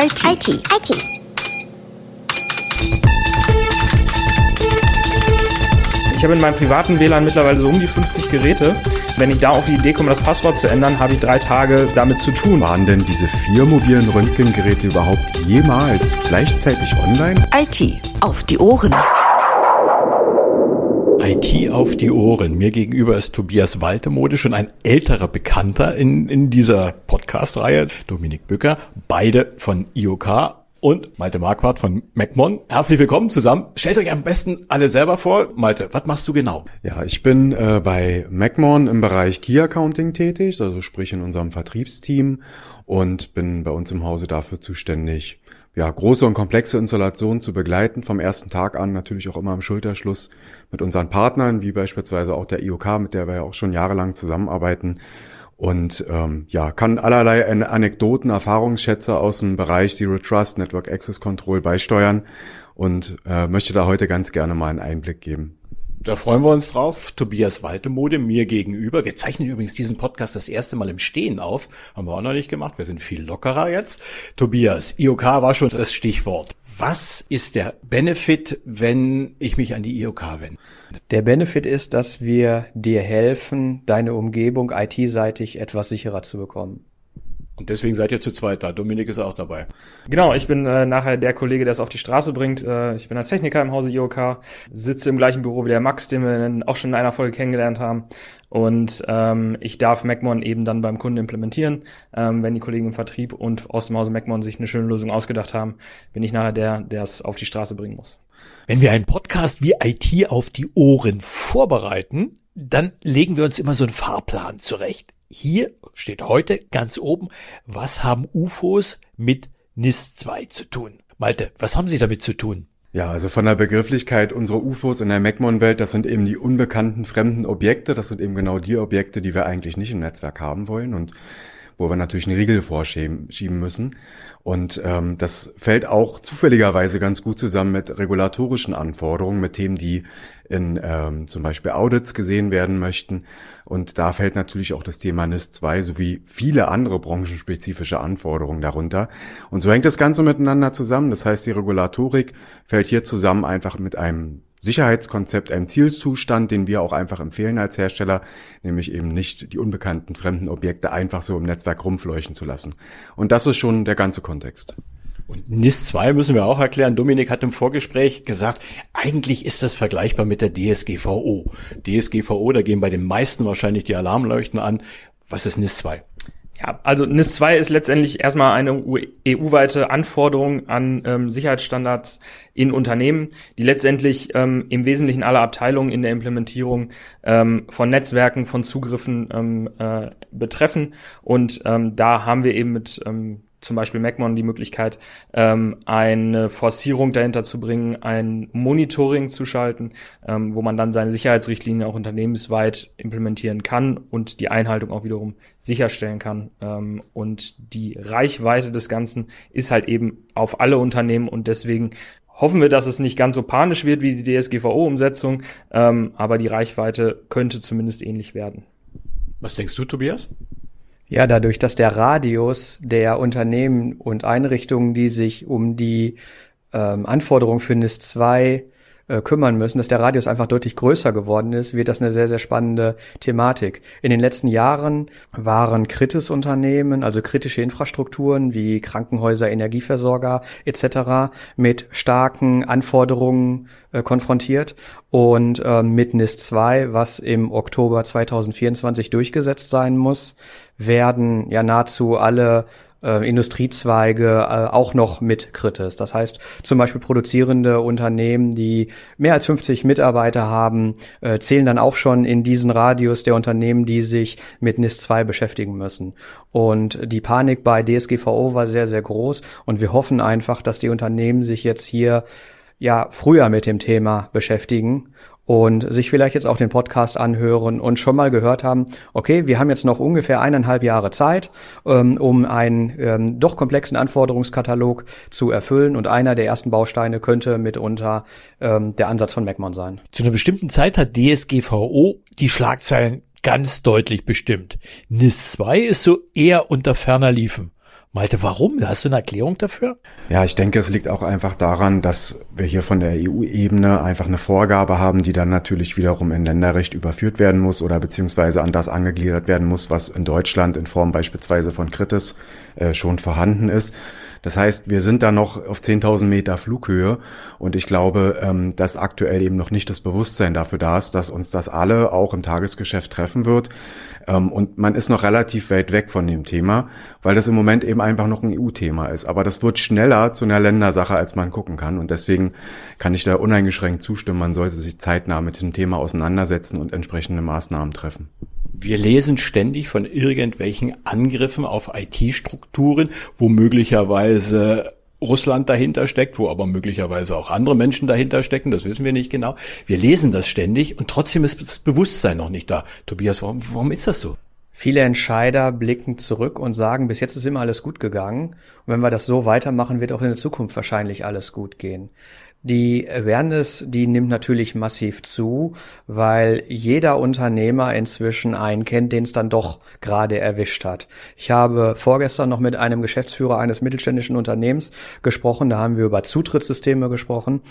IT. IT. IT. Ich habe in meinem privaten WLAN mittlerweile so um die 50 Geräte. Wenn ich da auf die Idee komme, das Passwort zu ändern, habe ich drei Tage damit zu tun. Waren denn diese vier mobilen Röntgengeräte überhaupt jemals gleichzeitig online? IT auf die Ohren. IT auf die Ohren. Mir gegenüber ist Tobias Waltemode, schon ein älterer Bekannter in, in dieser Podcast-Reihe. Dominik Bücker, beide von IOK und Malte Marquardt von MacMon. Herzlich willkommen zusammen. Stellt euch am besten alle selber vor. Malte, was machst du genau? Ja, ich bin äh, bei MacMon im Bereich Key Accounting tätig, also sprich in unserem Vertriebsteam und bin bei uns im Hause dafür zuständig, ja, große und komplexe Installationen zu begleiten, vom ersten Tag an natürlich auch immer im Schulterschluss mit unseren Partnern, wie beispielsweise auch der IOK, mit der wir ja auch schon jahrelang zusammenarbeiten. Und ähm, ja, kann allerlei Anekdoten, Erfahrungsschätze aus dem Bereich Zero Trust, Network Access Control beisteuern und äh, möchte da heute ganz gerne mal einen Einblick geben. Da freuen wir uns drauf. Tobias Waltemode mir gegenüber. Wir zeichnen übrigens diesen Podcast das erste Mal im Stehen auf. Haben wir auch noch nicht gemacht. Wir sind viel lockerer jetzt. Tobias, IOK war schon das Stichwort. Was ist der Benefit, wenn ich mich an die IOK wende? Der Benefit ist, dass wir dir helfen, deine Umgebung IT-seitig etwas sicherer zu bekommen. Und deswegen seid ihr zu zweit da. Dominik ist auch dabei. Genau, ich bin äh, nachher der Kollege, der es auf die Straße bringt. Äh, ich bin als Techniker im Hause IOK, sitze im gleichen Büro wie der Max, den wir auch schon in einer Folge kennengelernt haben. Und ähm, ich darf MacMon eben dann beim Kunden implementieren. Ähm, wenn die Kollegen im Vertrieb und aus dem Hause MacMon sich eine schöne Lösung ausgedacht haben, bin ich nachher der, der es auf die Straße bringen muss. Wenn wir einen Podcast wie IT auf die Ohren vorbereiten, dann legen wir uns immer so einen Fahrplan zurecht hier steht heute ganz oben, was haben UFOs mit NIS 2 zu tun? Malte, was haben Sie damit zu tun? Ja, also von der Begrifflichkeit unserer UFOs in der MacMon-Welt, das sind eben die unbekannten fremden Objekte. Das sind eben genau die Objekte, die wir eigentlich nicht im Netzwerk haben wollen und wo wir natürlich einen Riegel vorschieben müssen. Und ähm, das fällt auch zufälligerweise ganz gut zusammen mit regulatorischen Anforderungen, mit Themen, die in ähm, zum Beispiel Audits gesehen werden möchten. Und da fällt natürlich auch das Thema NIS 2 sowie viele andere branchenspezifische Anforderungen darunter. Und so hängt das Ganze miteinander zusammen. Das heißt, die Regulatorik fällt hier zusammen einfach mit einem Sicherheitskonzept, einem Zielzustand, den wir auch einfach empfehlen als Hersteller, nämlich eben nicht die unbekannten fremden Objekte einfach so im Netzwerk rumfleuchen zu lassen. Und das ist schon der ganze Kontext. Und NIS 2 müssen wir auch erklären. Dominik hat im Vorgespräch gesagt, eigentlich ist das vergleichbar mit der DSGVO. DSGVO, da gehen bei den meisten wahrscheinlich die Alarmleuchten an. Was ist NIS 2? Ja, also NIS 2 ist letztendlich erstmal eine EU-weite Anforderung an ähm, Sicherheitsstandards in Unternehmen, die letztendlich ähm, im Wesentlichen alle Abteilungen in der Implementierung ähm, von Netzwerken, von Zugriffen ähm, äh, betreffen. Und ähm, da haben wir eben mit ähm, zum Beispiel MacMon die Möglichkeit, ähm, eine Forcierung dahinter zu bringen, ein Monitoring zu schalten, ähm, wo man dann seine Sicherheitsrichtlinien auch unternehmensweit implementieren kann und die Einhaltung auch wiederum sicherstellen kann. Ähm, und die Reichweite des Ganzen ist halt eben auf alle Unternehmen und deswegen hoffen wir, dass es nicht ganz so panisch wird wie die DSGVO-Umsetzung, ähm, aber die Reichweite könnte zumindest ähnlich werden. Was denkst du, Tobias? Ja, dadurch, dass der Radius der Unternehmen und Einrichtungen, die sich um die ähm, Anforderungen für NIS 2 äh, kümmern müssen, dass der Radius einfach deutlich größer geworden ist, wird das eine sehr, sehr spannende Thematik. In den letzten Jahren waren Kritis-Unternehmen, also kritische Infrastrukturen wie Krankenhäuser, Energieversorger etc. mit starken Anforderungen äh, konfrontiert und äh, mit NIS 2, was im Oktober 2024 durchgesetzt sein muss, werden ja nahezu alle äh, Industriezweige äh, auch noch mit Kritis. Das heißt, zum Beispiel produzierende Unternehmen, die mehr als 50 Mitarbeiter haben, äh, zählen dann auch schon in diesen Radius der Unternehmen, die sich mit NIS 2 beschäftigen müssen. Und die Panik bei DSGVO war sehr, sehr groß und wir hoffen einfach, dass die Unternehmen sich jetzt hier ja früher mit dem Thema beschäftigen und sich vielleicht jetzt auch den Podcast anhören und schon mal gehört haben, okay, wir haben jetzt noch ungefähr eineinhalb Jahre Zeit, ähm, um einen ähm, doch komplexen Anforderungskatalog zu erfüllen und einer der ersten Bausteine könnte mitunter ähm, der Ansatz von MacMon sein. Zu einer bestimmten Zeit hat DSGVO die Schlagzeilen ganz deutlich bestimmt. NIS 2 ist so eher unter ferner Liefen. Malte, warum? Hast du eine Erklärung dafür? Ja, ich denke, es liegt auch einfach daran, dass wir hier von der EU-Ebene einfach eine Vorgabe haben, die dann natürlich wiederum in Länderrecht überführt werden muss oder beziehungsweise an das angegliedert werden muss, was in Deutschland in Form beispielsweise von Kritis äh, schon vorhanden ist. Das heißt, wir sind da noch auf 10.000 Meter Flughöhe und ich glaube, ähm, dass aktuell eben noch nicht das Bewusstsein dafür da ist, dass uns das alle auch im Tagesgeschäft treffen wird. Ähm, und man ist noch relativ weit weg von dem Thema, weil das im Moment eben einfach noch ein EU-Thema ist. Aber das wird schneller zu einer Ländersache, als man gucken kann. Und deswegen kann ich da uneingeschränkt zustimmen. Man sollte sich zeitnah mit diesem Thema auseinandersetzen und entsprechende Maßnahmen treffen. Wir lesen ständig von irgendwelchen Angriffen auf IT-Strukturen, wo möglicherweise Russland dahinter steckt, wo aber möglicherweise auch andere Menschen dahinter stecken, das wissen wir nicht genau. Wir lesen das ständig und trotzdem ist das Bewusstsein noch nicht da. Tobias, warum, warum ist das so? Viele Entscheider blicken zurück und sagen, bis jetzt ist immer alles gut gegangen. Wenn wir das so weitermachen, wird auch in der Zukunft wahrscheinlich alles gut gehen. Die Awareness, die nimmt natürlich massiv zu, weil jeder Unternehmer inzwischen einen kennt, den es dann doch gerade erwischt hat. Ich habe vorgestern noch mit einem Geschäftsführer eines mittelständischen Unternehmens gesprochen, da haben wir über Zutrittssysteme gesprochen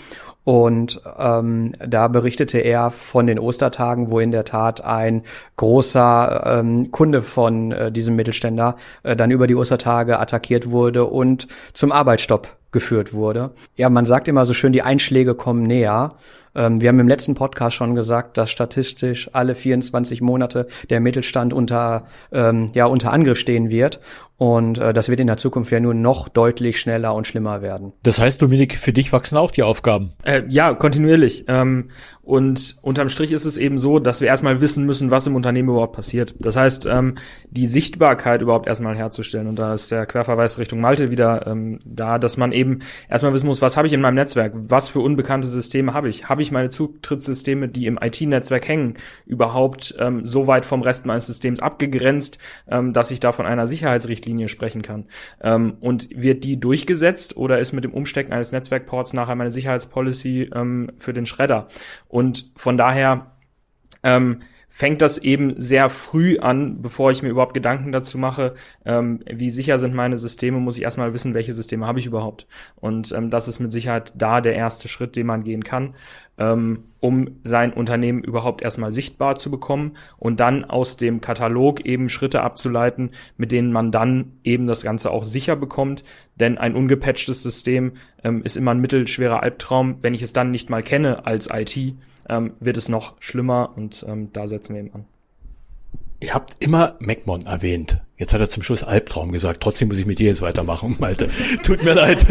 und ähm, da berichtete er von den Ostertagen, wo in der Tat ein großer ähm, Kunde von äh, diesem Mittelständler äh, dann über die Ostertage attackiert wurde und zum Arbeitsstopp geführt wurde. Ja, man sagt immer so schön, die Einschläge kommen näher. Ähm, wir haben im letzten Podcast schon gesagt, dass statistisch alle 24 Monate der Mittelstand unter, ähm, ja, unter Angriff stehen wird. Und äh, das wird in der Zukunft ja nur noch deutlich schneller und schlimmer werden. Das heißt, Dominik, für dich wachsen auch die Aufgaben? Äh, ja, kontinuierlich. Ähm, und unterm Strich ist es eben so, dass wir erstmal wissen müssen, was im Unternehmen überhaupt passiert. Das heißt, ähm, die Sichtbarkeit überhaupt erstmal herzustellen. Und da ist der Querverweis Richtung Malte wieder ähm, da, dass man eben erstmal wissen muss, was habe ich in meinem Netzwerk? Was für unbekannte Systeme habe ich? Habe ich meine Zutrittssysteme, die im IT-Netzwerk hängen, überhaupt ähm, so weit vom Rest meines Systems abgegrenzt, ähm, dass ich da von einer Sicherheitsrichtlinie Richtlinie sprechen kann. Ähm, und wird die durchgesetzt oder ist mit dem Umstecken eines Netzwerkports nachher meine Sicherheitspolicy ähm, für den Schredder? Und von daher ähm, fängt das eben sehr früh an, bevor ich mir überhaupt Gedanken dazu mache, ähm, wie sicher sind meine Systeme, muss ich erstmal wissen, welche Systeme habe ich überhaupt. Und ähm, das ist mit Sicherheit da der erste Schritt, den man gehen kann, ähm, um sein Unternehmen überhaupt erstmal sichtbar zu bekommen und dann aus dem Katalog eben Schritte abzuleiten, mit denen man dann eben das Ganze auch sicher bekommt. Denn ein ungepatchtes System ähm, ist immer ein mittelschwerer Albtraum, wenn ich es dann nicht mal kenne als IT ähm, wird es noch schlimmer und ähm, da setzen wir eben an. Ihr habt immer MacMon erwähnt. Jetzt hat er zum Schluss Albtraum gesagt. Trotzdem muss ich mit dir jetzt weitermachen, Malte. Tut mir leid.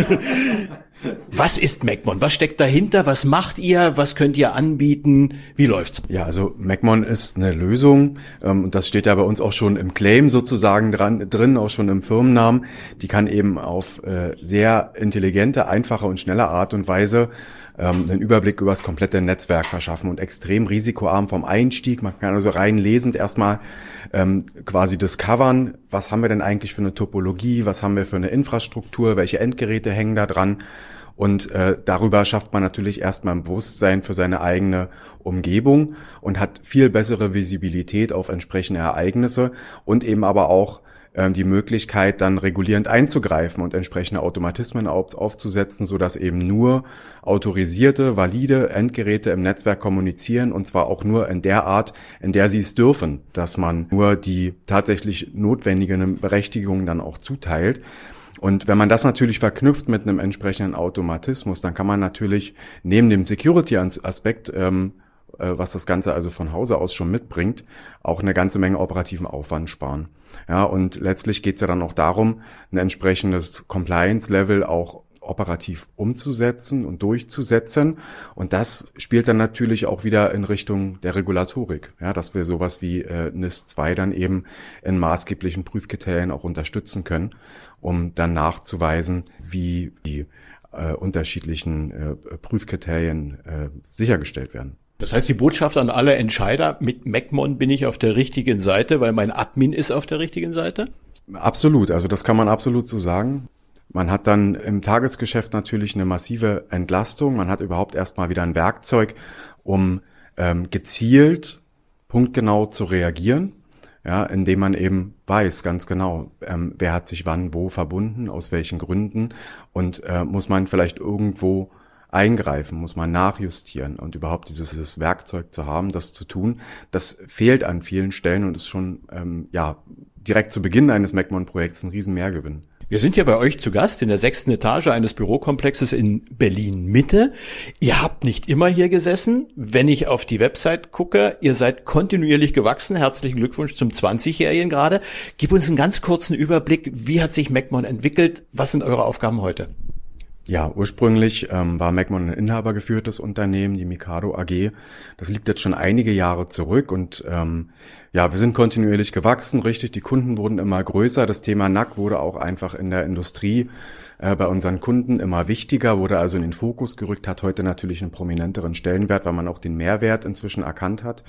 Was ist MacMon? Was steckt dahinter? Was macht ihr? Was könnt ihr anbieten? Wie läuft's? Ja, also MacMon ist eine Lösung. Ähm, und das steht ja bei uns auch schon im Claim sozusagen dran, drin, auch schon im Firmennamen. Die kann eben auf äh, sehr intelligente, einfache und schnelle Art und Weise ähm, einen Überblick über das komplette Netzwerk verschaffen und extrem risikoarm vom Einstieg. Man kann also rein lesend erstmal ähm, quasi discovern, was haben wir denn eigentlich für eine Topologie, was haben wir für eine Infrastruktur, welche Endgeräte hängen da dran. Und äh, darüber schafft man natürlich erstmal ein Bewusstsein für seine eigene Umgebung und hat viel bessere Visibilität auf entsprechende Ereignisse und eben aber auch ähm, die Möglichkeit, dann regulierend einzugreifen und entsprechende Automatismen auf, aufzusetzen, so dass eben nur autorisierte, valide Endgeräte im Netzwerk kommunizieren und zwar auch nur in der Art, in der sie es dürfen, dass man nur die tatsächlich notwendigen Berechtigungen dann auch zuteilt. Und wenn man das natürlich verknüpft mit einem entsprechenden Automatismus, dann kann man natürlich neben dem Security-Aspekt ähm, äh, was das Ganze also von Hause aus schon mitbringt, auch eine ganze Menge operativen Aufwand sparen. Ja, und letztlich geht es ja dann auch darum, ein entsprechendes Compliance-Level auch operativ umzusetzen und durchzusetzen. Und das spielt dann natürlich auch wieder in Richtung der Regulatorik, ja, dass wir sowas wie äh, NIS 2 dann eben in maßgeblichen Prüfkriterien auch unterstützen können, um dann nachzuweisen, wie die äh, unterschiedlichen äh, Prüfkriterien äh, sichergestellt werden. Das heißt, die Botschaft an alle Entscheider, mit MacMon bin ich auf der richtigen Seite, weil mein Admin ist auf der richtigen Seite? Absolut, also das kann man absolut so sagen. Man hat dann im Tagesgeschäft natürlich eine massive Entlastung. Man hat überhaupt erstmal wieder ein Werkzeug, um ähm, gezielt, punktgenau zu reagieren. ja, indem man eben weiß ganz genau, ähm, wer hat sich wann wo verbunden, aus welchen Gründen und äh, muss man vielleicht irgendwo eingreifen, muss man nachjustieren und überhaupt dieses, dieses Werkzeug zu haben, das zu tun, das fehlt an vielen Stellen und ist schon ähm, ja direkt zu Beginn eines MacMon-Projekts ein Riesenmehrgewinn. Wir sind ja bei euch zu Gast in der sechsten Etage eines Bürokomplexes in Berlin Mitte. Ihr habt nicht immer hier gesessen. Wenn ich auf die Website gucke, ihr seid kontinuierlich gewachsen. Herzlichen Glückwunsch zum 20-Jährigen gerade. Gib uns einen ganz kurzen Überblick. Wie hat sich MacMon entwickelt? Was sind eure Aufgaben heute? Ja, ursprünglich ähm, war Macmon ein inhabergeführtes Unternehmen, die Mikado AG. Das liegt jetzt schon einige Jahre zurück und ähm, ja, wir sind kontinuierlich gewachsen, richtig. Die Kunden wurden immer größer. Das Thema NAC wurde auch einfach in der Industrie äh, bei unseren Kunden immer wichtiger, wurde also in den Fokus gerückt, hat heute natürlich einen prominenteren Stellenwert, weil man auch den Mehrwert inzwischen erkannt hat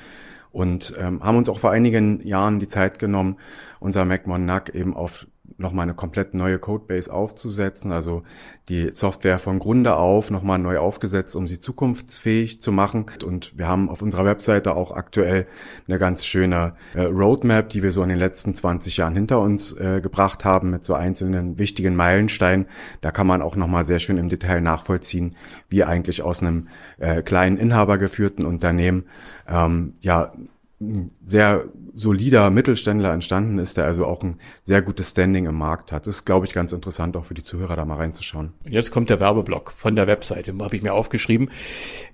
und ähm, haben uns auch vor einigen Jahren die Zeit genommen, unser MacMon NAC eben auf nochmal eine komplett neue Codebase aufzusetzen, also die Software von Grunde auf nochmal neu aufgesetzt, um sie zukunftsfähig zu machen. Und wir haben auf unserer Webseite auch aktuell eine ganz schöne äh, Roadmap, die wir so in den letzten 20 Jahren hinter uns äh, gebracht haben mit so einzelnen wichtigen Meilensteinen. Da kann man auch nochmal sehr schön im Detail nachvollziehen, wie eigentlich aus einem äh, kleinen inhabergeführten Unternehmen ähm, ja sehr solider Mittelständler entstanden ist, der also auch ein sehr gutes Standing im Markt hat. Das ist, glaube ich, ganz interessant, auch für die Zuhörer da mal reinzuschauen. Und jetzt kommt der Werbeblock von der Webseite, habe ich mir aufgeschrieben.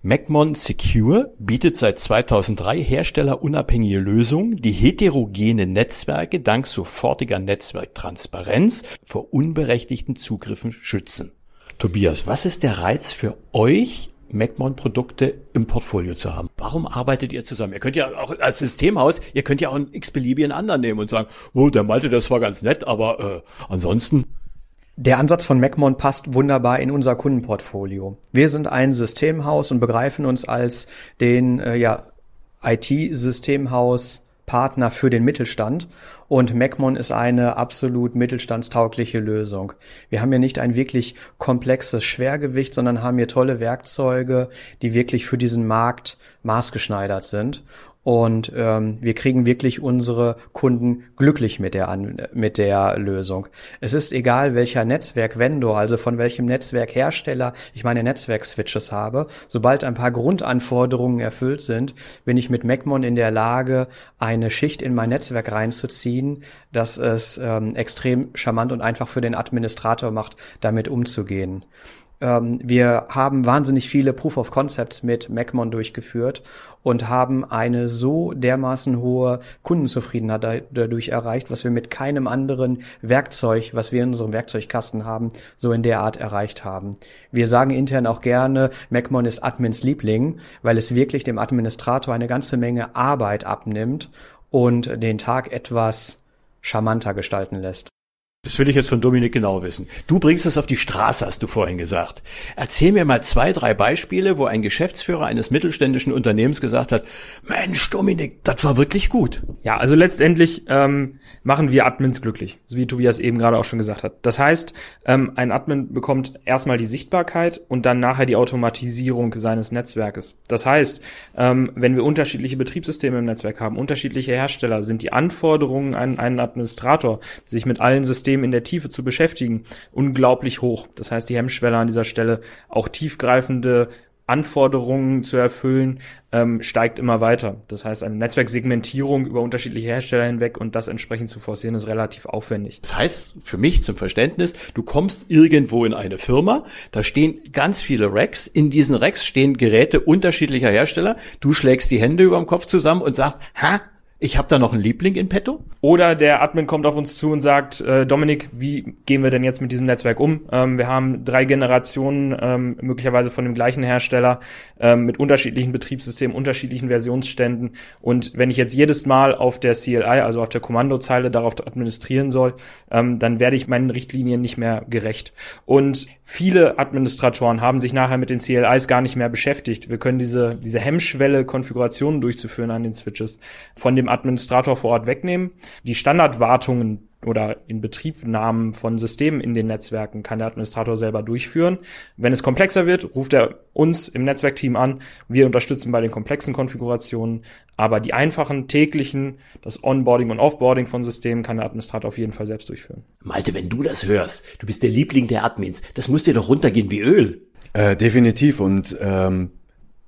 MacMon Secure bietet seit 2003 herstellerunabhängige Lösungen, die heterogene Netzwerke dank sofortiger Netzwerktransparenz vor unberechtigten Zugriffen schützen. Tobias, was ist der Reiz für euch MacMon-Produkte im Portfolio zu haben. Warum arbeitet ihr zusammen? Ihr könnt ja auch als Systemhaus, ihr könnt ja auch einen x-beliebigen anderen nehmen und sagen, oh, der Malte, das war ganz nett, aber äh, ansonsten. Der Ansatz von MacMon passt wunderbar in unser Kundenportfolio. Wir sind ein Systemhaus und begreifen uns als den äh, ja, IT-Systemhaus Partner für den Mittelstand und Macmon ist eine absolut mittelstandstaugliche Lösung. Wir haben hier nicht ein wirklich komplexes Schwergewicht, sondern haben hier tolle Werkzeuge, die wirklich für diesen Markt maßgeschneidert sind und ähm, wir kriegen wirklich unsere Kunden glücklich mit der, mit der Lösung. Es ist egal, welcher Netzwerk-Vendor, also von welchem Netzwerkhersteller ich meine Netzwerk-Switches habe. Sobald ein paar Grundanforderungen erfüllt sind, bin ich mit MacMon in der Lage, eine Schicht in mein Netzwerk reinzuziehen, dass es ähm, extrem charmant und einfach für den Administrator macht, damit umzugehen. Ähm, wir haben wahnsinnig viele Proof of Concepts mit MacMon durchgeführt und haben eine so dermaßen hohe Kundenzufriedenheit dadurch erreicht, was wir mit keinem anderen Werkzeug, was wir in unserem Werkzeugkasten haben, so in der Art erreicht haben. Wir sagen intern auch gerne, MacMon ist Admins Liebling, weil es wirklich dem Administrator eine ganze Menge Arbeit abnimmt und den Tag etwas charmanter gestalten lässt. Das will ich jetzt von Dominik genau wissen. Du bringst es auf die Straße, hast du vorhin gesagt. Erzähl mir mal zwei, drei Beispiele, wo ein Geschäftsführer eines mittelständischen Unternehmens gesagt hat, Mensch, Dominik, das war wirklich gut. Ja, also letztendlich ähm, machen wir Admins glücklich, wie Tobias eben gerade auch schon gesagt hat. Das heißt, ähm, ein Admin bekommt erstmal die Sichtbarkeit und dann nachher die Automatisierung seines Netzwerkes. Das heißt, ähm, wenn wir unterschiedliche Betriebssysteme im Netzwerk haben, unterschiedliche Hersteller, sind die Anforderungen an einen Administrator, sich mit allen Systemen System in der Tiefe zu beschäftigen, unglaublich hoch. Das heißt, die Hemmschwelle an dieser Stelle, auch tiefgreifende Anforderungen zu erfüllen, ähm, steigt immer weiter. Das heißt, eine Netzwerksegmentierung über unterschiedliche Hersteller hinweg und das entsprechend zu forcieren, ist relativ aufwendig. Das heißt, für mich zum Verständnis, du kommst irgendwo in eine Firma, da stehen ganz viele Racks, in diesen Racks stehen Geräte unterschiedlicher Hersteller, du schlägst die Hände über dem Kopf zusammen und sagst, ha, ich habe da noch einen Liebling in petto? Oder der Admin kommt auf uns zu und sagt, äh, Dominik, wie gehen wir denn jetzt mit diesem Netzwerk um? Ähm, wir haben drei Generationen, ähm, möglicherweise von dem gleichen Hersteller, ähm, mit unterschiedlichen Betriebssystemen, unterschiedlichen Versionsständen. Und wenn ich jetzt jedes Mal auf der CLI, also auf der Kommandozeile, darauf administrieren soll, ähm, dann werde ich meinen Richtlinien nicht mehr gerecht. Und viele Administratoren haben sich nachher mit den CLIs gar nicht mehr beschäftigt. Wir können diese, diese Hemmschwelle, Konfigurationen durchzuführen an den Switches von dem Administrator vor Ort wegnehmen. Die Standardwartungen oder in Betriebnahmen von Systemen in den Netzwerken kann der Administrator selber durchführen. Wenn es komplexer wird, ruft er uns im Netzwerkteam an. Wir unterstützen bei den komplexen Konfigurationen, aber die einfachen täglichen, das Onboarding und Offboarding von Systemen kann der Administrator auf jeden Fall selbst durchführen. Malte, wenn du das hörst, du bist der Liebling der Admins, das muss dir doch runtergehen wie Öl. Äh, definitiv und ähm,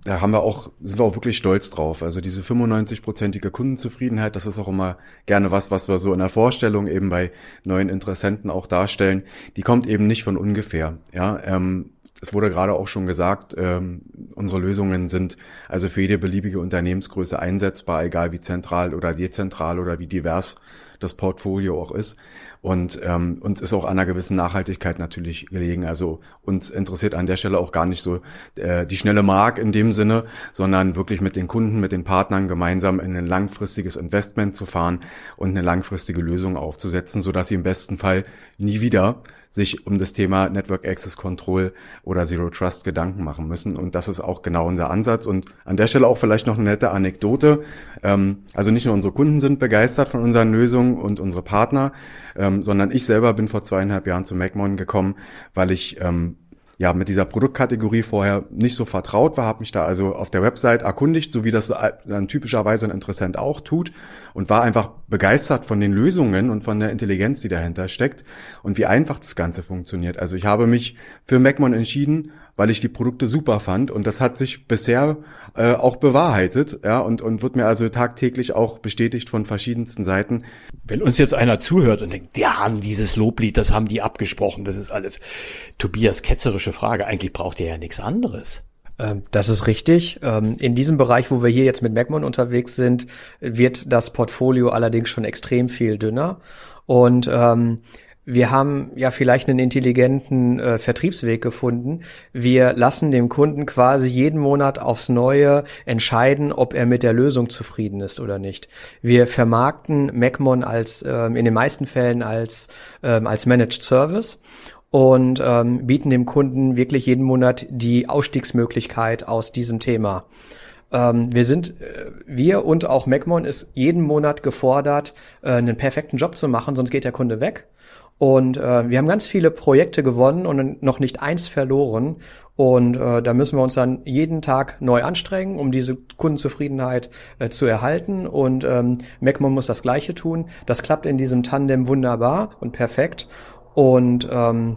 da haben wir auch, sind wir auch wirklich stolz drauf. Also diese 95-prozentige Kundenzufriedenheit, das ist auch immer gerne was, was wir so in der Vorstellung eben bei neuen Interessenten auch darstellen. Die kommt eben nicht von ungefähr. Ja, ähm, es wurde gerade auch schon gesagt, ähm, unsere Lösungen sind also für jede beliebige Unternehmensgröße einsetzbar, egal wie zentral oder dezentral oder wie divers das Portfolio auch ist. Und ähm, uns ist auch an einer gewissen Nachhaltigkeit natürlich gelegen. Also uns interessiert an der Stelle auch gar nicht so äh, die schnelle Mark in dem Sinne, sondern wirklich mit den Kunden, mit den Partnern gemeinsam in ein langfristiges Investment zu fahren und eine langfristige Lösung aufzusetzen, so dass sie im besten Fall nie wieder sich um das Thema Network Access Control oder Zero Trust Gedanken machen müssen. Und das ist auch genau unser Ansatz. Und an der Stelle auch vielleicht noch eine nette Anekdote. Ähm, also nicht nur unsere Kunden sind begeistert von unseren Lösungen und unsere Partner, ähm, sondern ich selber bin vor zweieinhalb Jahren zu MacMon gekommen, weil ich ähm, ja mit dieser Produktkategorie vorher nicht so vertraut war, habe mich da also auf der Website erkundigt, so wie das dann typischerweise ein Interessent auch tut und war einfach begeistert von den Lösungen und von der Intelligenz, die dahinter steckt und wie einfach das Ganze funktioniert. Also ich habe mich für MacMon entschieden, weil ich die Produkte super fand und das hat sich bisher äh, auch bewahrheitet, ja, und, und wird mir also tagtäglich auch bestätigt von verschiedensten Seiten. Wenn uns jetzt einer zuhört und denkt, die haben dieses Loblied, das haben die abgesprochen, das ist alles Tobias ketzerische Frage, eigentlich braucht ihr ja nichts anderes. Ähm, das ist richtig. Ähm, in diesem Bereich, wo wir hier jetzt mit MacMon unterwegs sind, wird das Portfolio allerdings schon extrem viel dünner. Und ähm, wir haben ja vielleicht einen intelligenten äh, Vertriebsweg gefunden. Wir lassen dem Kunden quasi jeden Monat aufs Neue entscheiden, ob er mit der Lösung zufrieden ist oder nicht. Wir vermarkten MacMon als ähm, in den meisten Fällen als ähm, als Managed Service und ähm, bieten dem Kunden wirklich jeden Monat die Ausstiegsmöglichkeit aus diesem Thema. Ähm, wir sind, äh, wir und auch MacMon ist jeden Monat gefordert, äh, einen perfekten Job zu machen, sonst geht der Kunde weg. Und äh, wir haben ganz viele Projekte gewonnen und noch nicht eins verloren. Und äh, da müssen wir uns dann jeden Tag neu anstrengen, um diese Kundenzufriedenheit äh, zu erhalten. Und ähm, MacMon muss das Gleiche tun. Das klappt in diesem Tandem wunderbar und perfekt. Und ähm,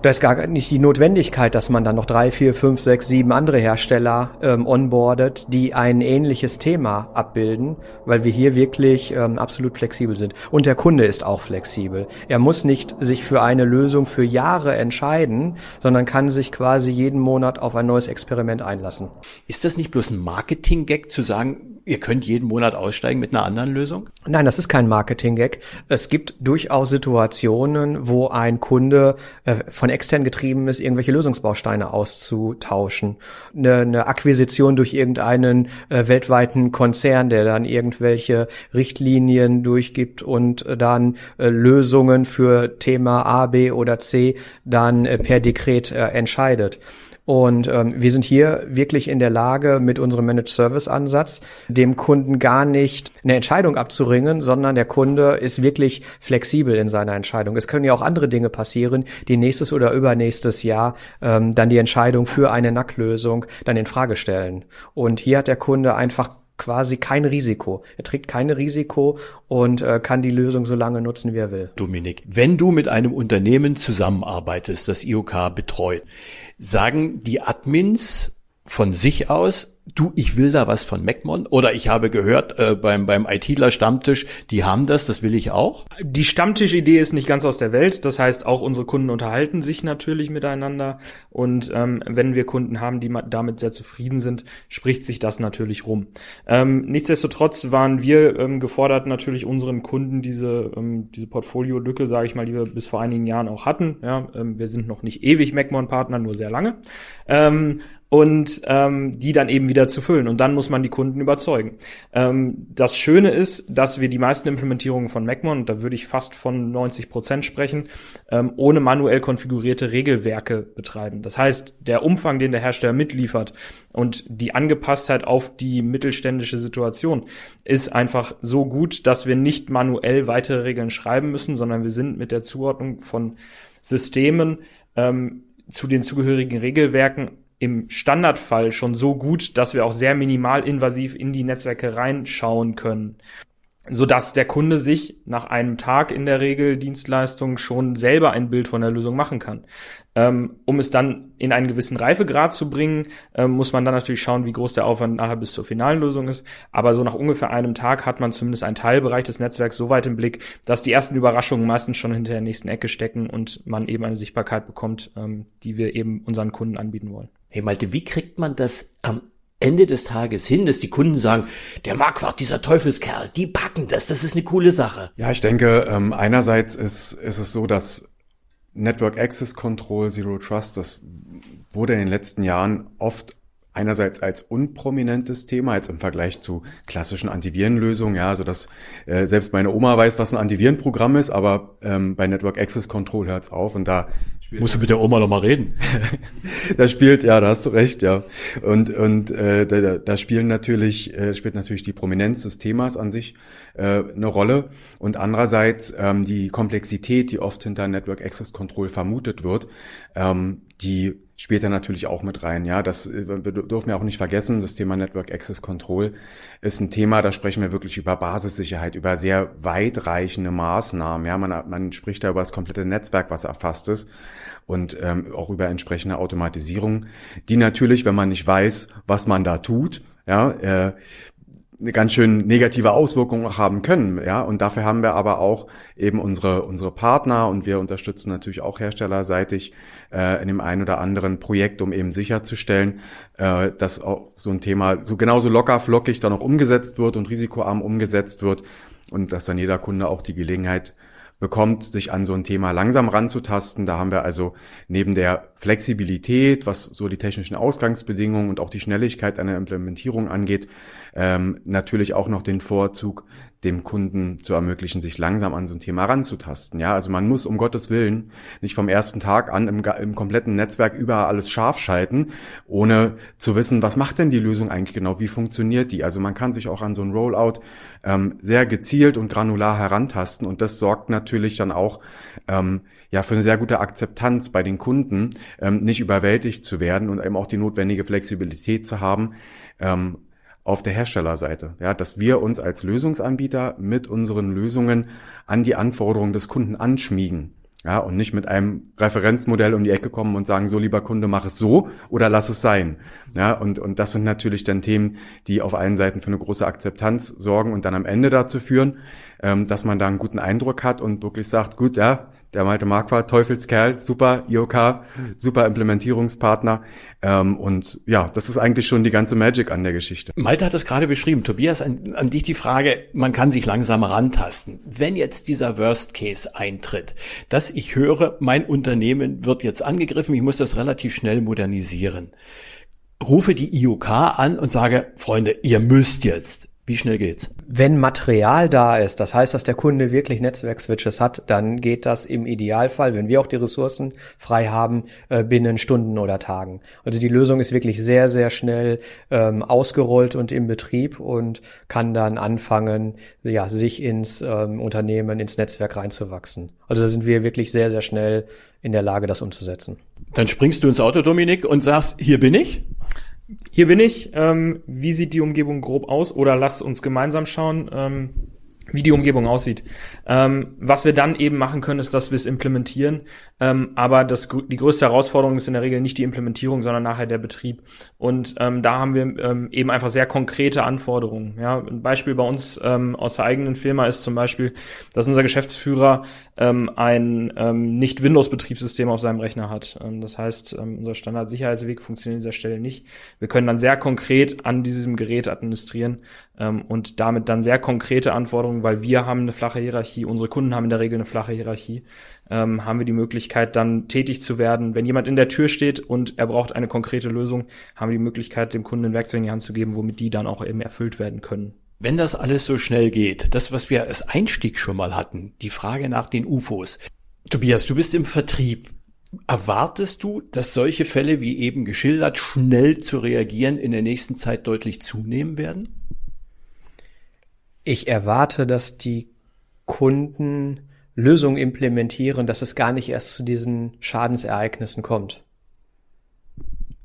da ist gar nicht die Notwendigkeit, dass man dann noch drei, vier, fünf, sechs, sieben andere Hersteller ähm, onboardet, die ein ähnliches Thema abbilden, weil wir hier wirklich ähm, absolut flexibel sind. Und der Kunde ist auch flexibel. Er muss nicht sich für eine Lösung für Jahre entscheiden, sondern kann sich quasi jeden Monat auf ein neues Experiment einlassen. Ist das nicht bloß ein Marketing-Gag zu sagen, ihr könnt jeden Monat aussteigen mit einer anderen Lösung? Nein, das ist kein Marketing-Gag. Es gibt durchaus Situationen, wo ein Kunde äh, von extern getrieben ist, irgendwelche Lösungsbausteine auszutauschen. Eine, eine Akquisition durch irgendeinen äh, weltweiten Konzern, der dann irgendwelche Richtlinien durchgibt und äh, dann äh, Lösungen für Thema A, B oder C dann äh, per Dekret äh, entscheidet. Und ähm, wir sind hier wirklich in der Lage, mit unserem Managed Service Ansatz dem Kunden gar nicht eine Entscheidung abzuringen, sondern der Kunde ist wirklich flexibel in seiner Entscheidung. Es können ja auch andere Dinge passieren, die nächstes oder übernächstes Jahr ähm, dann die Entscheidung für eine Nacklösung dann in Frage stellen. Und hier hat der Kunde einfach quasi kein Risiko. Er trägt kein Risiko und äh, kann die Lösung so lange nutzen, wie er will. Dominik, wenn du mit einem Unternehmen zusammenarbeitest, das IOK betreut, sagen die Admins von sich aus, du, ich will da was von MacMon oder ich habe gehört äh, beim beim ITler Stammtisch, die haben das, das will ich auch. Die Stammtischidee ist nicht ganz aus der Welt. Das heißt, auch unsere Kunden unterhalten sich natürlich miteinander und ähm, wenn wir Kunden haben, die damit sehr zufrieden sind, spricht sich das natürlich rum. Ähm, nichtsdestotrotz waren wir ähm, gefordert, natürlich unseren Kunden diese ähm, diese Portfolio-Lücke, sage ich mal, die wir bis vor einigen Jahren auch hatten. Ja, ähm, wir sind noch nicht ewig MacMon Partner, nur sehr lange. Ähm, und ähm, die dann eben wieder zu füllen. Und dann muss man die Kunden überzeugen. Ähm, das Schöne ist, dass wir die meisten Implementierungen von MacMon, und da würde ich fast von 90 Prozent sprechen, ähm, ohne manuell konfigurierte Regelwerke betreiben. Das heißt, der Umfang, den der Hersteller mitliefert und die Angepasstheit auf die mittelständische Situation ist einfach so gut, dass wir nicht manuell weitere Regeln schreiben müssen, sondern wir sind mit der Zuordnung von Systemen ähm, zu den zugehörigen Regelwerken im Standardfall schon so gut, dass wir auch sehr minimal invasiv in die Netzwerke reinschauen können so dass der Kunde sich nach einem Tag in der Regel Dienstleistung schon selber ein Bild von der Lösung machen kann. Ähm, um es dann in einen gewissen Reifegrad zu bringen, ähm, muss man dann natürlich schauen, wie groß der Aufwand nachher bis zur finalen Lösung ist. Aber so nach ungefähr einem Tag hat man zumindest einen Teilbereich des Netzwerks so weit im Blick, dass die ersten Überraschungen meistens schon hinter der nächsten Ecke stecken und man eben eine Sichtbarkeit bekommt, ähm, die wir eben unseren Kunden anbieten wollen. Hey Malte, wie kriegt man das am Ende des Tages hin, dass die Kunden sagen, der Marquardt, dieser Teufelskerl, die packen das, das ist eine coole Sache. Ja, ich denke, ähm, einerseits ist, ist es so, dass Network Access Control, Zero Trust, das wurde in den letzten Jahren oft einerseits als unprominentes Thema, jetzt im Vergleich zu klassischen Antivirenlösungen, ja, also dass äh, selbst meine Oma weiß, was ein Antivirenprogramm ist, aber ähm, bei Network Access Control hört's auf und da Musst du mit der Oma noch mal reden? da spielt, ja, da hast du recht, ja. Und, und äh, da, da spielen natürlich, äh, spielt natürlich die Prominenz des Themas an sich äh, eine Rolle. Und andererseits ähm, die Komplexität, die oft hinter Network Access Control vermutet wird, ähm, die da natürlich auch mit rein. Ja, das äh, wir dürfen wir auch nicht vergessen. Das Thema Network Access Control ist ein Thema, da sprechen wir wirklich über Basissicherheit, über sehr weitreichende Maßnahmen. Ja, man, man spricht da über das komplette Netzwerk, was erfasst ist und ähm, auch über entsprechende Automatisierung, die natürlich, wenn man nicht weiß, was man da tut, ja, äh, eine ganz schön negative Auswirkung auch haben können, ja. Und dafür haben wir aber auch eben unsere unsere Partner und wir unterstützen natürlich auch herstellerseitig äh, in dem einen oder anderen Projekt, um eben sicherzustellen, äh, dass auch so ein Thema so genauso locker flockig dann auch umgesetzt wird und risikoarm umgesetzt wird und dass dann jeder Kunde auch die Gelegenheit bekommt, sich an so ein Thema langsam ranzutasten. Da haben wir also neben der Flexibilität, was so die technischen Ausgangsbedingungen und auch die Schnelligkeit einer Implementierung angeht, ähm, natürlich auch noch den Vorzug, dem Kunden zu ermöglichen, sich langsam an so ein Thema ranzutasten. Ja, also man muss um Gottes Willen nicht vom ersten Tag an im, im kompletten Netzwerk überall alles scharf schalten, ohne zu wissen, was macht denn die Lösung eigentlich genau, wie funktioniert die. Also man kann sich auch an so ein Rollout ähm, sehr gezielt und granular herantasten und das sorgt natürlich dann auch ähm, ja für eine sehr gute Akzeptanz bei den Kunden, ähm, nicht überwältigt zu werden und eben auch die notwendige Flexibilität zu haben. Ähm, auf der Herstellerseite, ja, dass wir uns als Lösungsanbieter mit unseren Lösungen an die Anforderungen des Kunden anschmiegen. Ja, und nicht mit einem Referenzmodell um die Ecke kommen und sagen, so lieber Kunde, mach es so oder lass es sein. Ja, und, und das sind natürlich dann Themen, die auf allen Seiten für eine große Akzeptanz sorgen und dann am Ende dazu führen, ähm, dass man da einen guten Eindruck hat und wirklich sagt, gut, ja, der Malte Marquardt, Teufelskerl, super IOK, super Implementierungspartner. Ähm, und ja, das ist eigentlich schon die ganze Magic an der Geschichte. Malte hat es gerade beschrieben. Tobias, an, an dich die Frage, man kann sich langsam rantasten. Wenn jetzt dieser Worst Case eintritt, dass ich höre, mein Unternehmen wird jetzt angegriffen, ich muss das relativ schnell modernisieren. Rufe die IOK an und sage, Freunde, ihr müsst jetzt. Wie schnell geht's? Wenn Material da ist, das heißt, dass der Kunde wirklich Netzwerkswitches hat, dann geht das im Idealfall, wenn wir auch die Ressourcen frei haben, äh, binnen Stunden oder Tagen. Also die Lösung ist wirklich sehr, sehr schnell ähm, ausgerollt und im Betrieb und kann dann anfangen, ja, sich ins ähm, Unternehmen, ins Netzwerk reinzuwachsen. Also da sind wir wirklich sehr, sehr schnell in der Lage, das umzusetzen. Dann springst du ins Auto, Dominik, und sagst, hier bin ich. Hier bin ich. Ähm, wie sieht die Umgebung grob aus? Oder lasst uns gemeinsam schauen. Ähm, wie die Umgebung aussieht. Ähm, was wir dann eben machen können, ist, dass wir es implementieren. Ähm, aber das, die größte Herausforderung ist in der Regel nicht die Implementierung, sondern nachher der Betrieb. Und ähm, da haben wir ähm, eben einfach sehr konkrete Anforderungen. Ja, ein Beispiel bei uns ähm, aus der eigenen Firma ist zum Beispiel, dass unser Geschäftsführer ähm, ein nicht Windows-Betriebssystem auf seinem Rechner hat. Das heißt, unser Standard-Sicherheitsweg funktioniert an dieser Stelle nicht. Wir können dann sehr konkret an diesem Gerät administrieren und damit dann sehr konkrete Anforderungen weil wir haben eine flache Hierarchie, unsere Kunden haben in der Regel eine flache Hierarchie, ähm, haben wir die Möglichkeit, dann tätig zu werden. Wenn jemand in der Tür steht und er braucht eine konkrete Lösung, haben wir die Möglichkeit, dem Kunden ein Werkzeug in die Hand zu geben, womit die dann auch eben erfüllt werden können. Wenn das alles so schnell geht, das, was wir als Einstieg schon mal hatten, die Frage nach den UFOs. Tobias, du bist im Vertrieb. Erwartest du, dass solche Fälle wie eben geschildert schnell zu reagieren in der nächsten Zeit deutlich zunehmen werden? Ich erwarte, dass die Kunden Lösungen implementieren, dass es gar nicht erst zu diesen Schadensereignissen kommt.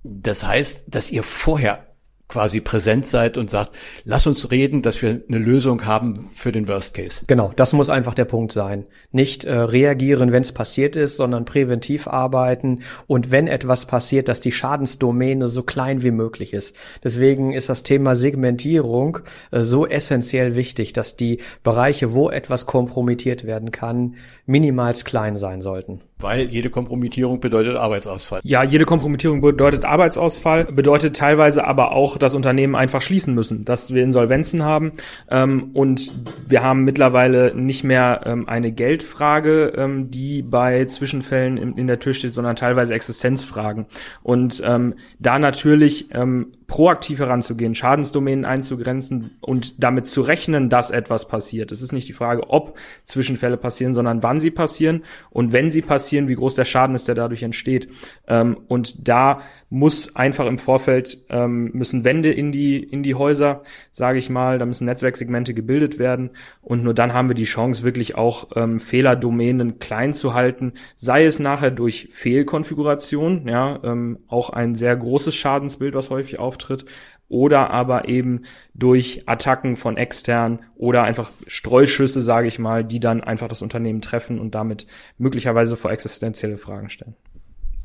Das heißt, dass ihr vorher quasi präsent seid und sagt, lass uns reden, dass wir eine Lösung haben für den Worst Case. Genau, das muss einfach der Punkt sein. Nicht äh, reagieren, wenn es passiert ist, sondern präventiv arbeiten und wenn etwas passiert, dass die Schadensdomäne so klein wie möglich ist. Deswegen ist das Thema Segmentierung äh, so essentiell wichtig, dass die Bereiche, wo etwas kompromittiert werden kann, minimals klein sein sollten. Weil jede Kompromittierung bedeutet Arbeitsausfall. Ja, jede Kompromittierung bedeutet Arbeitsausfall, bedeutet teilweise aber auch, dass Unternehmen einfach schließen müssen, dass wir Insolvenzen haben. Ähm, und wir haben mittlerweile nicht mehr ähm, eine Geldfrage, ähm, die bei Zwischenfällen in, in, der Tür steht, sondern teilweise Existenzfragen. Und ähm, da natürlich ähm, proaktiv heranzugehen, Schadensdomänen einzugrenzen und damit zu rechnen, dass etwas passiert. Es ist nicht die Frage, ob Zwischenfälle passieren, sondern wann sie passieren und wenn sie passieren, wie groß der Schaden ist, der dadurch entsteht. Ähm, und da muss einfach im Vorfeld ähm, müssen Wände in die in die Häuser, sage ich mal, da müssen Netzwerksegmente gebildet werden und nur dann haben wir die Chance wirklich auch ähm, Fehlerdomänen klein zu halten, sei es nachher durch Fehlkonfiguration, ja, auch ein sehr großes Schadensbild, was häufig auftritt, oder aber eben durch Attacken von extern oder einfach Streuschüsse, sage ich mal, die dann einfach das Unternehmen treffen und damit möglicherweise vor existenzielle Fragen stellen.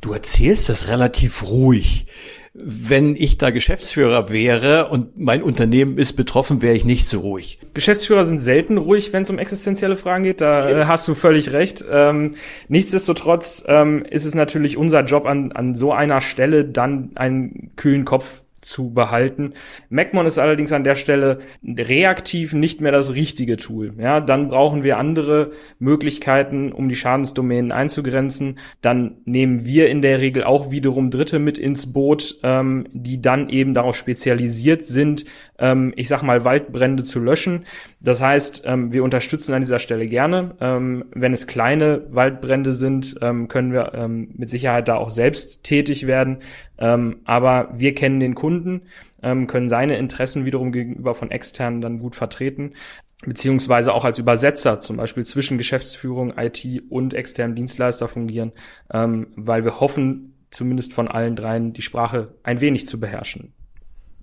Du erzählst das relativ ruhig. Wenn ich da Geschäftsführer wäre und mein Unternehmen ist betroffen, wäre ich nicht so ruhig. Geschäftsführer sind selten ruhig, wenn es um existenzielle Fragen geht. Da ja. Äh, hast du völlig recht. Ähm, nichtsdestotrotz ähm, ist es natürlich unser Job an, an so einer Stelle dann einen kühlen Kopf zu behalten. MacMon ist allerdings an der Stelle reaktiv nicht mehr das richtige Tool. Ja, dann brauchen wir andere Möglichkeiten, um die Schadensdomänen einzugrenzen. Dann nehmen wir in der Regel auch wiederum Dritte mit ins Boot, ähm, die dann eben darauf spezialisiert sind, ähm, ich sag mal, Waldbrände zu löschen. Das heißt, ähm, wir unterstützen an dieser Stelle gerne. Ähm, wenn es kleine Waldbrände sind, ähm, können wir ähm, mit Sicherheit da auch selbst tätig werden. Ähm, aber wir kennen den Kunden, ähm, können seine Interessen wiederum gegenüber von externen dann gut vertreten beziehungsweise auch als Übersetzer zum Beispiel zwischen Geschäftsführung, IT und externen Dienstleister fungieren, ähm, weil wir hoffen, zumindest von allen dreien die Sprache ein wenig zu beherrschen.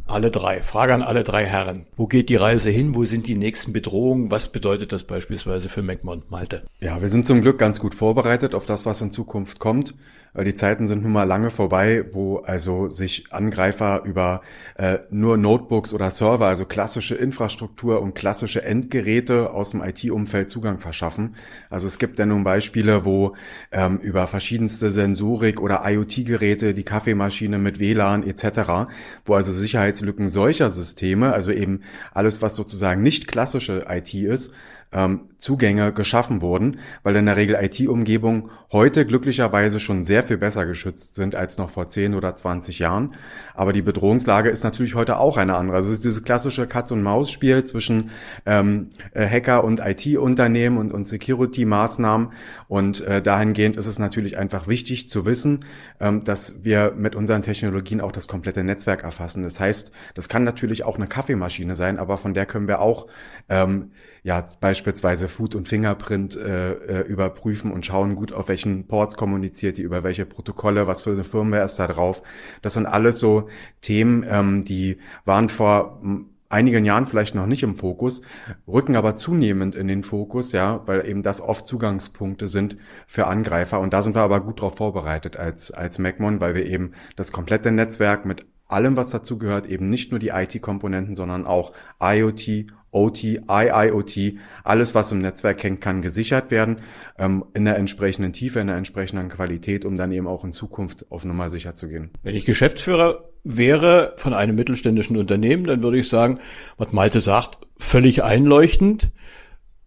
Alle drei. Frage an alle drei Herren. Wo geht die Reise hin? Wo sind die nächsten Bedrohungen? Was bedeutet das beispielsweise für MacMon? Malte. Ja, wir sind zum Glück ganz gut vorbereitet auf das, was in Zukunft kommt. Die Zeiten sind nun mal lange vorbei, wo also sich Angreifer über äh, nur Notebooks oder Server, also klassische Infrastruktur und klassische Endgeräte aus dem IT-Umfeld Zugang verschaffen. Also es gibt ja nun Beispiele, wo ähm, über verschiedenste Sensorik oder IoT-Geräte, die Kaffeemaschine mit WLAN etc., wo also Sicherheitslücken solcher Systeme, also eben alles, was sozusagen nicht klassische IT ist, ähm, Zugänge geschaffen wurden, weil in der Regel IT-Umgebungen heute glücklicherweise schon sehr viel besser geschützt sind als noch vor 10 oder 20 Jahren. Aber die Bedrohungslage ist natürlich heute auch eine andere. Also es ist dieses klassische Katz-und-Maus-Spiel zwischen ähm, äh, Hacker und IT-Unternehmen und, und Security-Maßnahmen. Und äh, dahingehend ist es natürlich einfach wichtig zu wissen, ähm, dass wir mit unseren Technologien auch das komplette Netzwerk erfassen. Das heißt, das kann natürlich auch eine Kaffeemaschine sein, aber von der können wir auch ähm, ja beispielsweise Food- und Fingerprint äh, äh, überprüfen und schauen gut, auf welchen Ports kommuniziert die, über welche Protokolle, was für eine Firmware ist da drauf. Das sind alles so Themen, ähm, die waren vor einigen Jahren vielleicht noch nicht im Fokus, rücken aber zunehmend in den Fokus, ja, weil eben das oft Zugangspunkte sind für Angreifer. Und da sind wir aber gut drauf vorbereitet als, als MacMon, weil wir eben das komplette Netzwerk mit allem, was dazu gehört, eben nicht nur die IT-Komponenten, sondern auch IoT, OT, IIoT, alles, was im Netzwerk hängt, kann gesichert werden, ähm, in der entsprechenden Tiefe, in der entsprechenden Qualität, um dann eben auch in Zukunft auf Nummer sicher zu gehen. Wenn ich Geschäftsführer wäre von einem mittelständischen Unternehmen, dann würde ich sagen, was Malte sagt, völlig einleuchtend.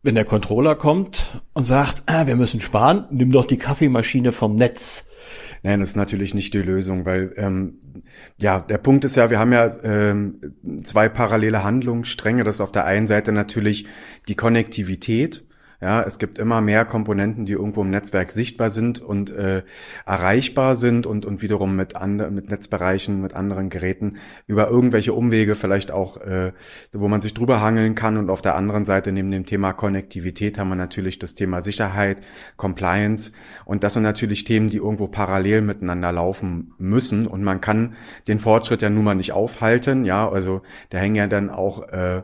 wenn der Controller kommt und sagt, ah, wir müssen sparen, nimm doch die Kaffeemaschine vom Netz. Nein, das ist natürlich nicht die Lösung, weil ähm, ja, der Punkt ist ja, wir haben ja ähm, zwei parallele Handlungsstränge. Das ist auf der einen Seite natürlich die Konnektivität ja, es gibt immer mehr Komponenten, die irgendwo im Netzwerk sichtbar sind und äh, erreichbar sind und, und wiederum mit, anderen mit Netzbereichen, mit anderen Geräten über irgendwelche Umwege vielleicht auch, äh, wo man sich drüber hangeln kann. Und auf der anderen Seite neben dem Thema Konnektivität haben wir natürlich das Thema Sicherheit, Compliance und das sind natürlich Themen, die irgendwo parallel miteinander laufen müssen. Und man kann den Fortschritt ja nun mal nicht aufhalten. Ja, also da hängen ja dann auch äh,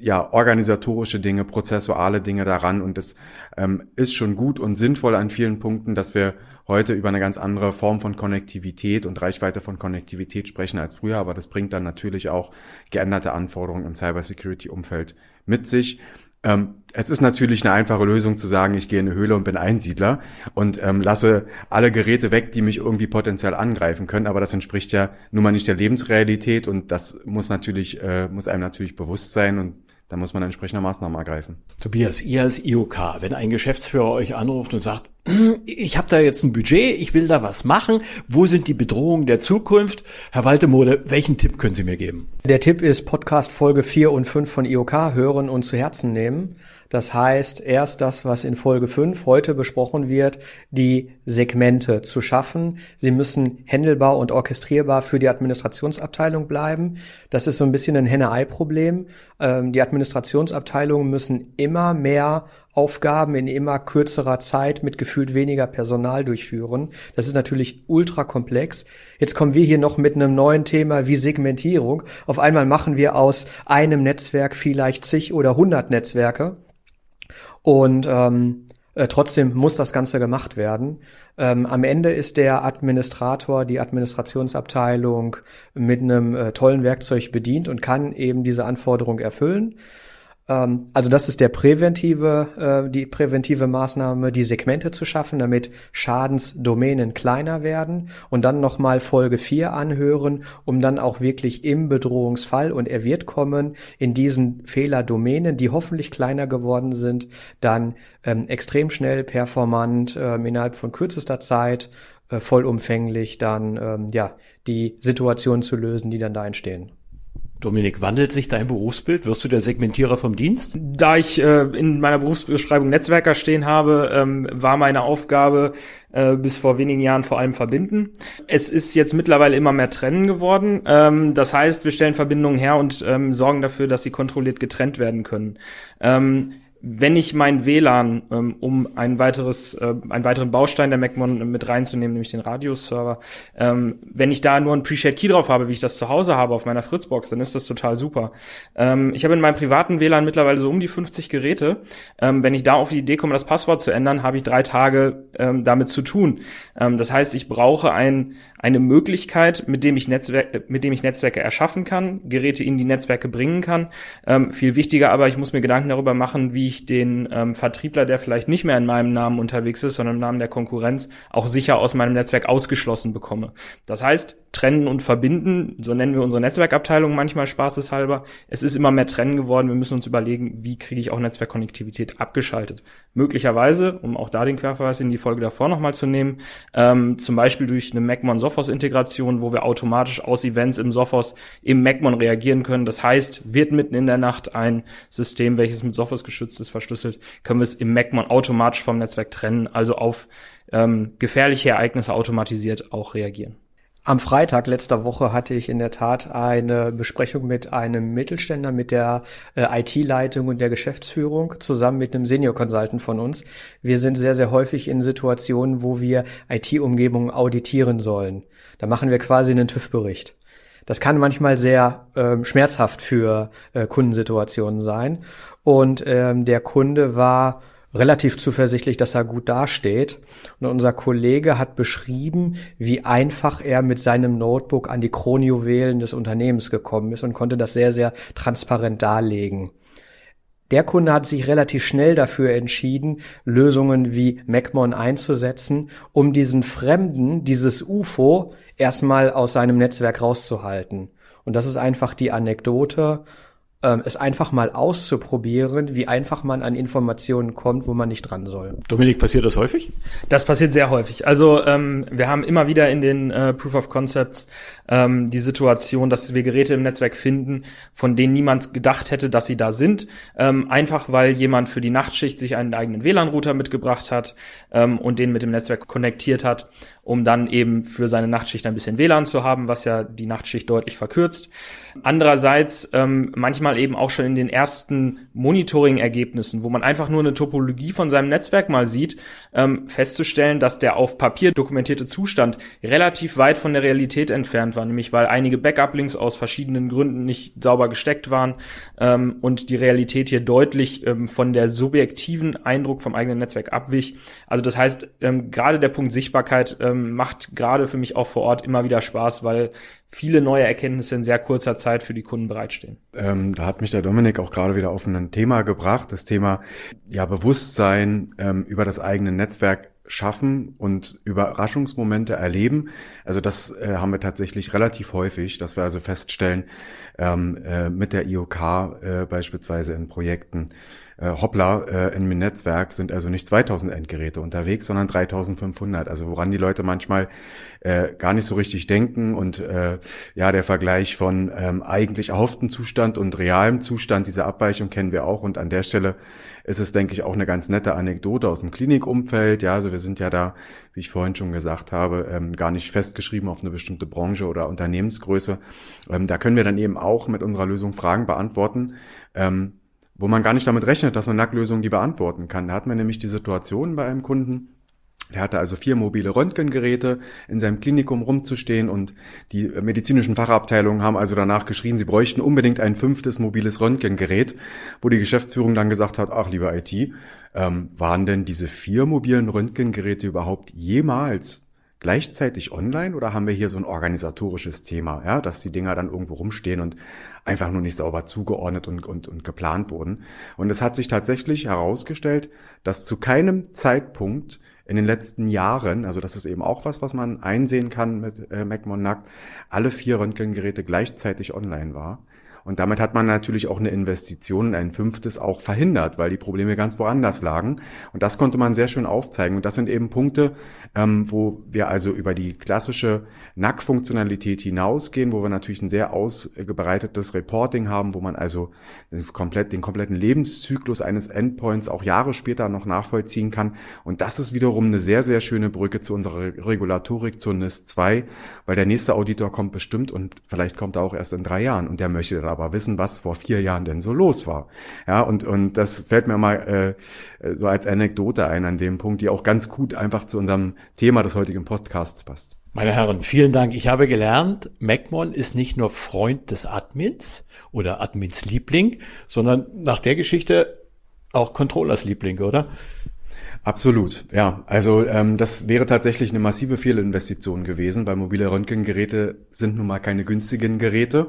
ja, organisatorische Dinge, prozessuale Dinge daran und es ähm, ist schon gut und sinnvoll an vielen Punkten, dass wir heute über eine ganz andere Form von Konnektivität und Reichweite von Konnektivität sprechen als früher, aber das bringt dann natürlich auch geänderte Anforderungen im Cybersecurity-Umfeld mit sich. Ähm, es ist natürlich eine einfache Lösung zu sagen, ich gehe in eine Höhle und bin Einsiedler und ähm, lasse alle Geräte weg, die mich irgendwie potenziell angreifen können. Aber das entspricht ja nun mal nicht der Lebensrealität und das muss natürlich, äh, muss einem natürlich bewusst sein und da muss man entsprechende Maßnahmen ergreifen. Tobias, ihr als IOK, wenn ein Geschäftsführer euch anruft und sagt, ich habe da jetzt ein Budget, ich will da was machen, wo sind die Bedrohungen der Zukunft? Herr Waltemode, welchen Tipp können Sie mir geben? Der Tipp ist Podcast Folge 4 und 5 von IOK hören und zu Herzen nehmen. Das heißt, erst das, was in Folge 5 heute besprochen wird, die Segmente zu schaffen. Sie müssen händelbar und orchestrierbar für die Administrationsabteilung bleiben. Das ist so ein bisschen ein Henne-Ei-Problem. Ähm, die Administrationsabteilungen müssen immer mehr Aufgaben in immer kürzerer Zeit mit gefühlt weniger Personal durchführen. Das ist natürlich ultra komplex. Jetzt kommen wir hier noch mit einem neuen Thema wie Segmentierung. Auf einmal machen wir aus einem Netzwerk vielleicht zig oder hundert Netzwerke. Und ähm, äh, trotzdem muss das Ganze gemacht werden. Ähm, am Ende ist der Administrator, die Administrationsabteilung mit einem äh, tollen Werkzeug bedient und kann eben diese Anforderung erfüllen. Ähm, also das ist der präventive, äh, die präventive Maßnahme, die Segmente zu schaffen, damit Schadensdomänen kleiner werden und dann nochmal Folge 4 anhören, um dann auch wirklich im Bedrohungsfall und er wird kommen, in diesen Fehlerdomänen, die hoffentlich kleiner geworden sind, dann ähm, extrem schnell, performant, ähm, innerhalb von kürzester Zeit, äh, vollumfänglich dann ähm, ja die Situation zu lösen, die dann da entstehen. Dominik, wandelt sich dein Berufsbild? Wirst du der Segmentierer vom Dienst? Da ich äh, in meiner Berufsbeschreibung Netzwerker stehen habe, ähm, war meine Aufgabe äh, bis vor wenigen Jahren vor allem verbinden. Es ist jetzt mittlerweile immer mehr trennen geworden. Ähm, das heißt, wir stellen Verbindungen her und ähm, sorgen dafür, dass sie kontrolliert getrennt werden können. Ähm, wenn ich mein WLAN, ähm, um ein weiteres, äh, einen weiteren Baustein der MacMon mit reinzunehmen, nämlich den Radius-Server, ähm, wenn ich da nur ein Appreciate Key drauf habe, wie ich das zu Hause habe auf meiner Fritzbox, dann ist das total super. Ähm, ich habe in meinem privaten WLAN mittlerweile so um die 50 Geräte. Ähm, wenn ich da auf die Idee komme, das Passwort zu ändern, habe ich drei Tage ähm, damit zu tun. Ähm, das heißt, ich brauche ein, eine Möglichkeit, mit dem ich Netzwerke, mit dem ich Netzwerke erschaffen kann, Geräte in die Netzwerke bringen kann. Ähm, viel wichtiger aber, ich muss mir Gedanken darüber machen, wie ich den ähm, Vertriebler, der vielleicht nicht mehr in meinem Namen unterwegs ist, sondern im Namen der Konkurrenz, auch sicher aus meinem Netzwerk ausgeschlossen bekomme. Das heißt, trennen und verbinden, so nennen wir unsere Netzwerkabteilung manchmal spaßeshalber. Es ist immer mehr trennen geworden. Wir müssen uns überlegen, wie kriege ich auch Netzwerkkonnektivität abgeschaltet. Möglicherweise, um auch da den Querverweis in die Folge davor nochmal zu nehmen, ähm, zum Beispiel durch eine MacMon Sophos Integration, wo wir automatisch aus Events im Sophos im MacMon reagieren können. Das heißt, wird mitten in der Nacht ein System, welches mit Sophos geschützt ist, verschlüsselt, können wir es im MacMon automatisch vom Netzwerk trennen, also auf ähm, gefährliche Ereignisse automatisiert auch reagieren. Am Freitag letzter Woche hatte ich in der Tat eine Besprechung mit einem Mittelständler, mit der äh, IT-Leitung und der Geschäftsführung, zusammen mit einem Senior-Consultant von uns. Wir sind sehr, sehr häufig in Situationen, wo wir IT-Umgebungen auditieren sollen. Da machen wir quasi einen TÜV-Bericht. Das kann manchmal sehr äh, schmerzhaft für äh, Kundensituationen sein. Und ähm, der Kunde war relativ zuversichtlich, dass er gut dasteht. Und unser Kollege hat beschrieben, wie einfach er mit seinem Notebook an die Kronjuwelen des Unternehmens gekommen ist und konnte das sehr, sehr transparent darlegen. Der Kunde hat sich relativ schnell dafür entschieden, Lösungen wie MacMon einzusetzen, um diesen Fremden, dieses UFO, erstmal aus seinem Netzwerk rauszuhalten. Und das ist einfach die Anekdote. Ähm, es einfach mal auszuprobieren, wie einfach man an Informationen kommt, wo man nicht dran soll. Dominik, passiert das häufig? Das passiert sehr häufig. Also ähm, wir haben immer wieder in den äh, Proof of Concepts ähm, die Situation, dass wir Geräte im Netzwerk finden, von denen niemand gedacht hätte, dass sie da sind. Ähm, einfach weil jemand für die Nachtschicht sich einen eigenen WLAN-Router mitgebracht hat ähm, und den mit dem Netzwerk konnektiert hat, um dann eben für seine Nachtschicht ein bisschen WLAN zu haben, was ja die Nachtschicht deutlich verkürzt. Andererseits ähm, manchmal eben auch schon in den ersten Monitoring-Ergebnissen, wo man einfach nur eine Topologie von seinem Netzwerk mal sieht, ähm, festzustellen, dass der auf Papier dokumentierte Zustand relativ weit von der Realität entfernt war, nämlich weil einige Backup-Links aus verschiedenen Gründen nicht sauber gesteckt waren ähm, und die Realität hier deutlich ähm, von der subjektiven Eindruck vom eigenen Netzwerk abwich. Also das heißt, ähm, gerade der Punkt Sichtbarkeit ähm, macht gerade für mich auch vor Ort immer wieder Spaß, weil viele neue Erkenntnisse in sehr kurzer Zeit für die Kunden bereitstehen. Ähm, da hat mich der Dominik auch gerade wieder auf ein Thema gebracht, das Thema ja Bewusstsein ähm, über das eigene Netzwerk schaffen und Überraschungsmomente erleben. Also das äh, haben wir tatsächlich relativ häufig, dass wir also feststellen, ähm, äh, mit der IOK äh, beispielsweise in Projekten, äh, hoppla, äh, in meinem Netzwerk sind also nicht 2000 Endgeräte unterwegs, sondern 3500. Also woran die Leute manchmal äh, gar nicht so richtig denken und äh, ja, der Vergleich von ähm, eigentlich erhofften Zustand und realem Zustand, diese Abweichung kennen wir auch und an der Stelle ist es, denke ich, auch eine ganz nette Anekdote aus dem Klinikumfeld. Ja, also wir sind ja da, wie ich vorhin schon gesagt habe, ähm, gar nicht festgeschrieben auf eine bestimmte Branche oder Unternehmensgröße. Ähm, da können wir dann eben auch mit unserer Lösung Fragen beantworten. Ähm, wo man gar nicht damit rechnet, dass eine Nacklösung die beantworten kann. Da hat man nämlich die Situation bei einem Kunden, der hatte also vier mobile Röntgengeräte in seinem Klinikum rumzustehen und die medizinischen Fachabteilungen haben also danach geschrien, sie bräuchten unbedingt ein fünftes mobiles Röntgengerät, wo die Geschäftsführung dann gesagt hat, ach lieber IT, ähm, waren denn diese vier mobilen Röntgengeräte überhaupt jemals gleichzeitig online oder haben wir hier so ein organisatorisches Thema, ja, dass die Dinger dann irgendwo rumstehen und einfach nur nicht sauber zugeordnet und, und, und geplant wurden. Und es hat sich tatsächlich herausgestellt, dass zu keinem Zeitpunkt in den letzten Jahren, also das ist eben auch was, was man einsehen kann mit äh, MacMon Nackt, alle vier Röntgengeräte gleichzeitig online war. Und damit hat man natürlich auch eine Investition in ein fünftes auch verhindert, weil die Probleme ganz woanders lagen. Und das konnte man sehr schön aufzeigen. Und das sind eben Punkte, ähm, wo wir also über die klassische NAC-Funktionalität hinausgehen, wo wir natürlich ein sehr ausgebreitetes Reporting haben, wo man also komplett, den kompletten Lebenszyklus eines Endpoints auch Jahre später noch nachvollziehen kann. Und das ist wiederum eine sehr, sehr schöne Brücke zu unserer Regulatorik zur NIS 2, weil der nächste Auditor kommt bestimmt und vielleicht kommt er auch erst in drei Jahren und der möchte dann aber wissen, was vor vier Jahren denn so los war. Ja, und, und das fällt mir mal äh, so als Anekdote ein an dem Punkt, die auch ganz gut einfach zu unserem Thema des heutigen Podcasts passt. Meine Herren, vielen Dank. Ich habe gelernt, MacMon ist nicht nur Freund des Admins oder Admins Liebling, sondern nach der Geschichte auch Controllers Liebling, oder? Absolut, ja. Also ähm, das wäre tatsächlich eine massive Fehlinvestition gewesen, weil mobile Röntgengeräte sind nun mal keine günstigen Geräte.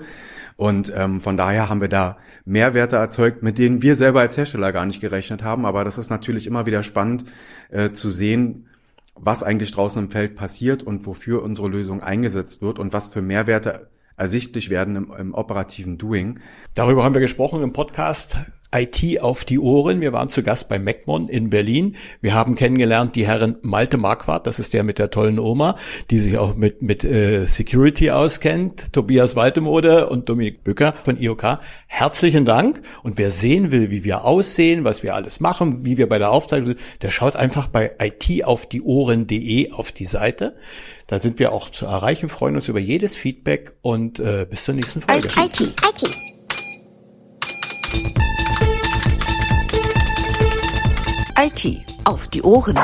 Und ähm, von daher haben wir da Mehrwerte erzeugt, mit denen wir selber als Hersteller gar nicht gerechnet haben. Aber das ist natürlich immer wieder spannend äh, zu sehen, was eigentlich draußen im Feld passiert und wofür unsere Lösung eingesetzt wird und was für Mehrwerte ersichtlich werden im, im operativen Doing. Darüber haben wir gesprochen im Podcast IT auf die Ohren. Wir waren zu Gast bei MacMon in Berlin. Wir haben kennengelernt die Herren Malte Marquardt, das ist der mit der tollen Oma, die sich auch mit, mit äh, Security auskennt, Tobias Waltemode und Dominik Bücker von IOK. Herzlichen Dank. Und wer sehen will, wie wir aussehen, was wir alles machen, wie wir bei der Aufzeichnung sind, der schaut einfach bei itaufdieohren.de auf die Seite. Da sind wir auch zu erreichen, freuen uns über jedes Feedback und äh, bis zur nächsten Folge. IT, IT. IT auf die Ohren.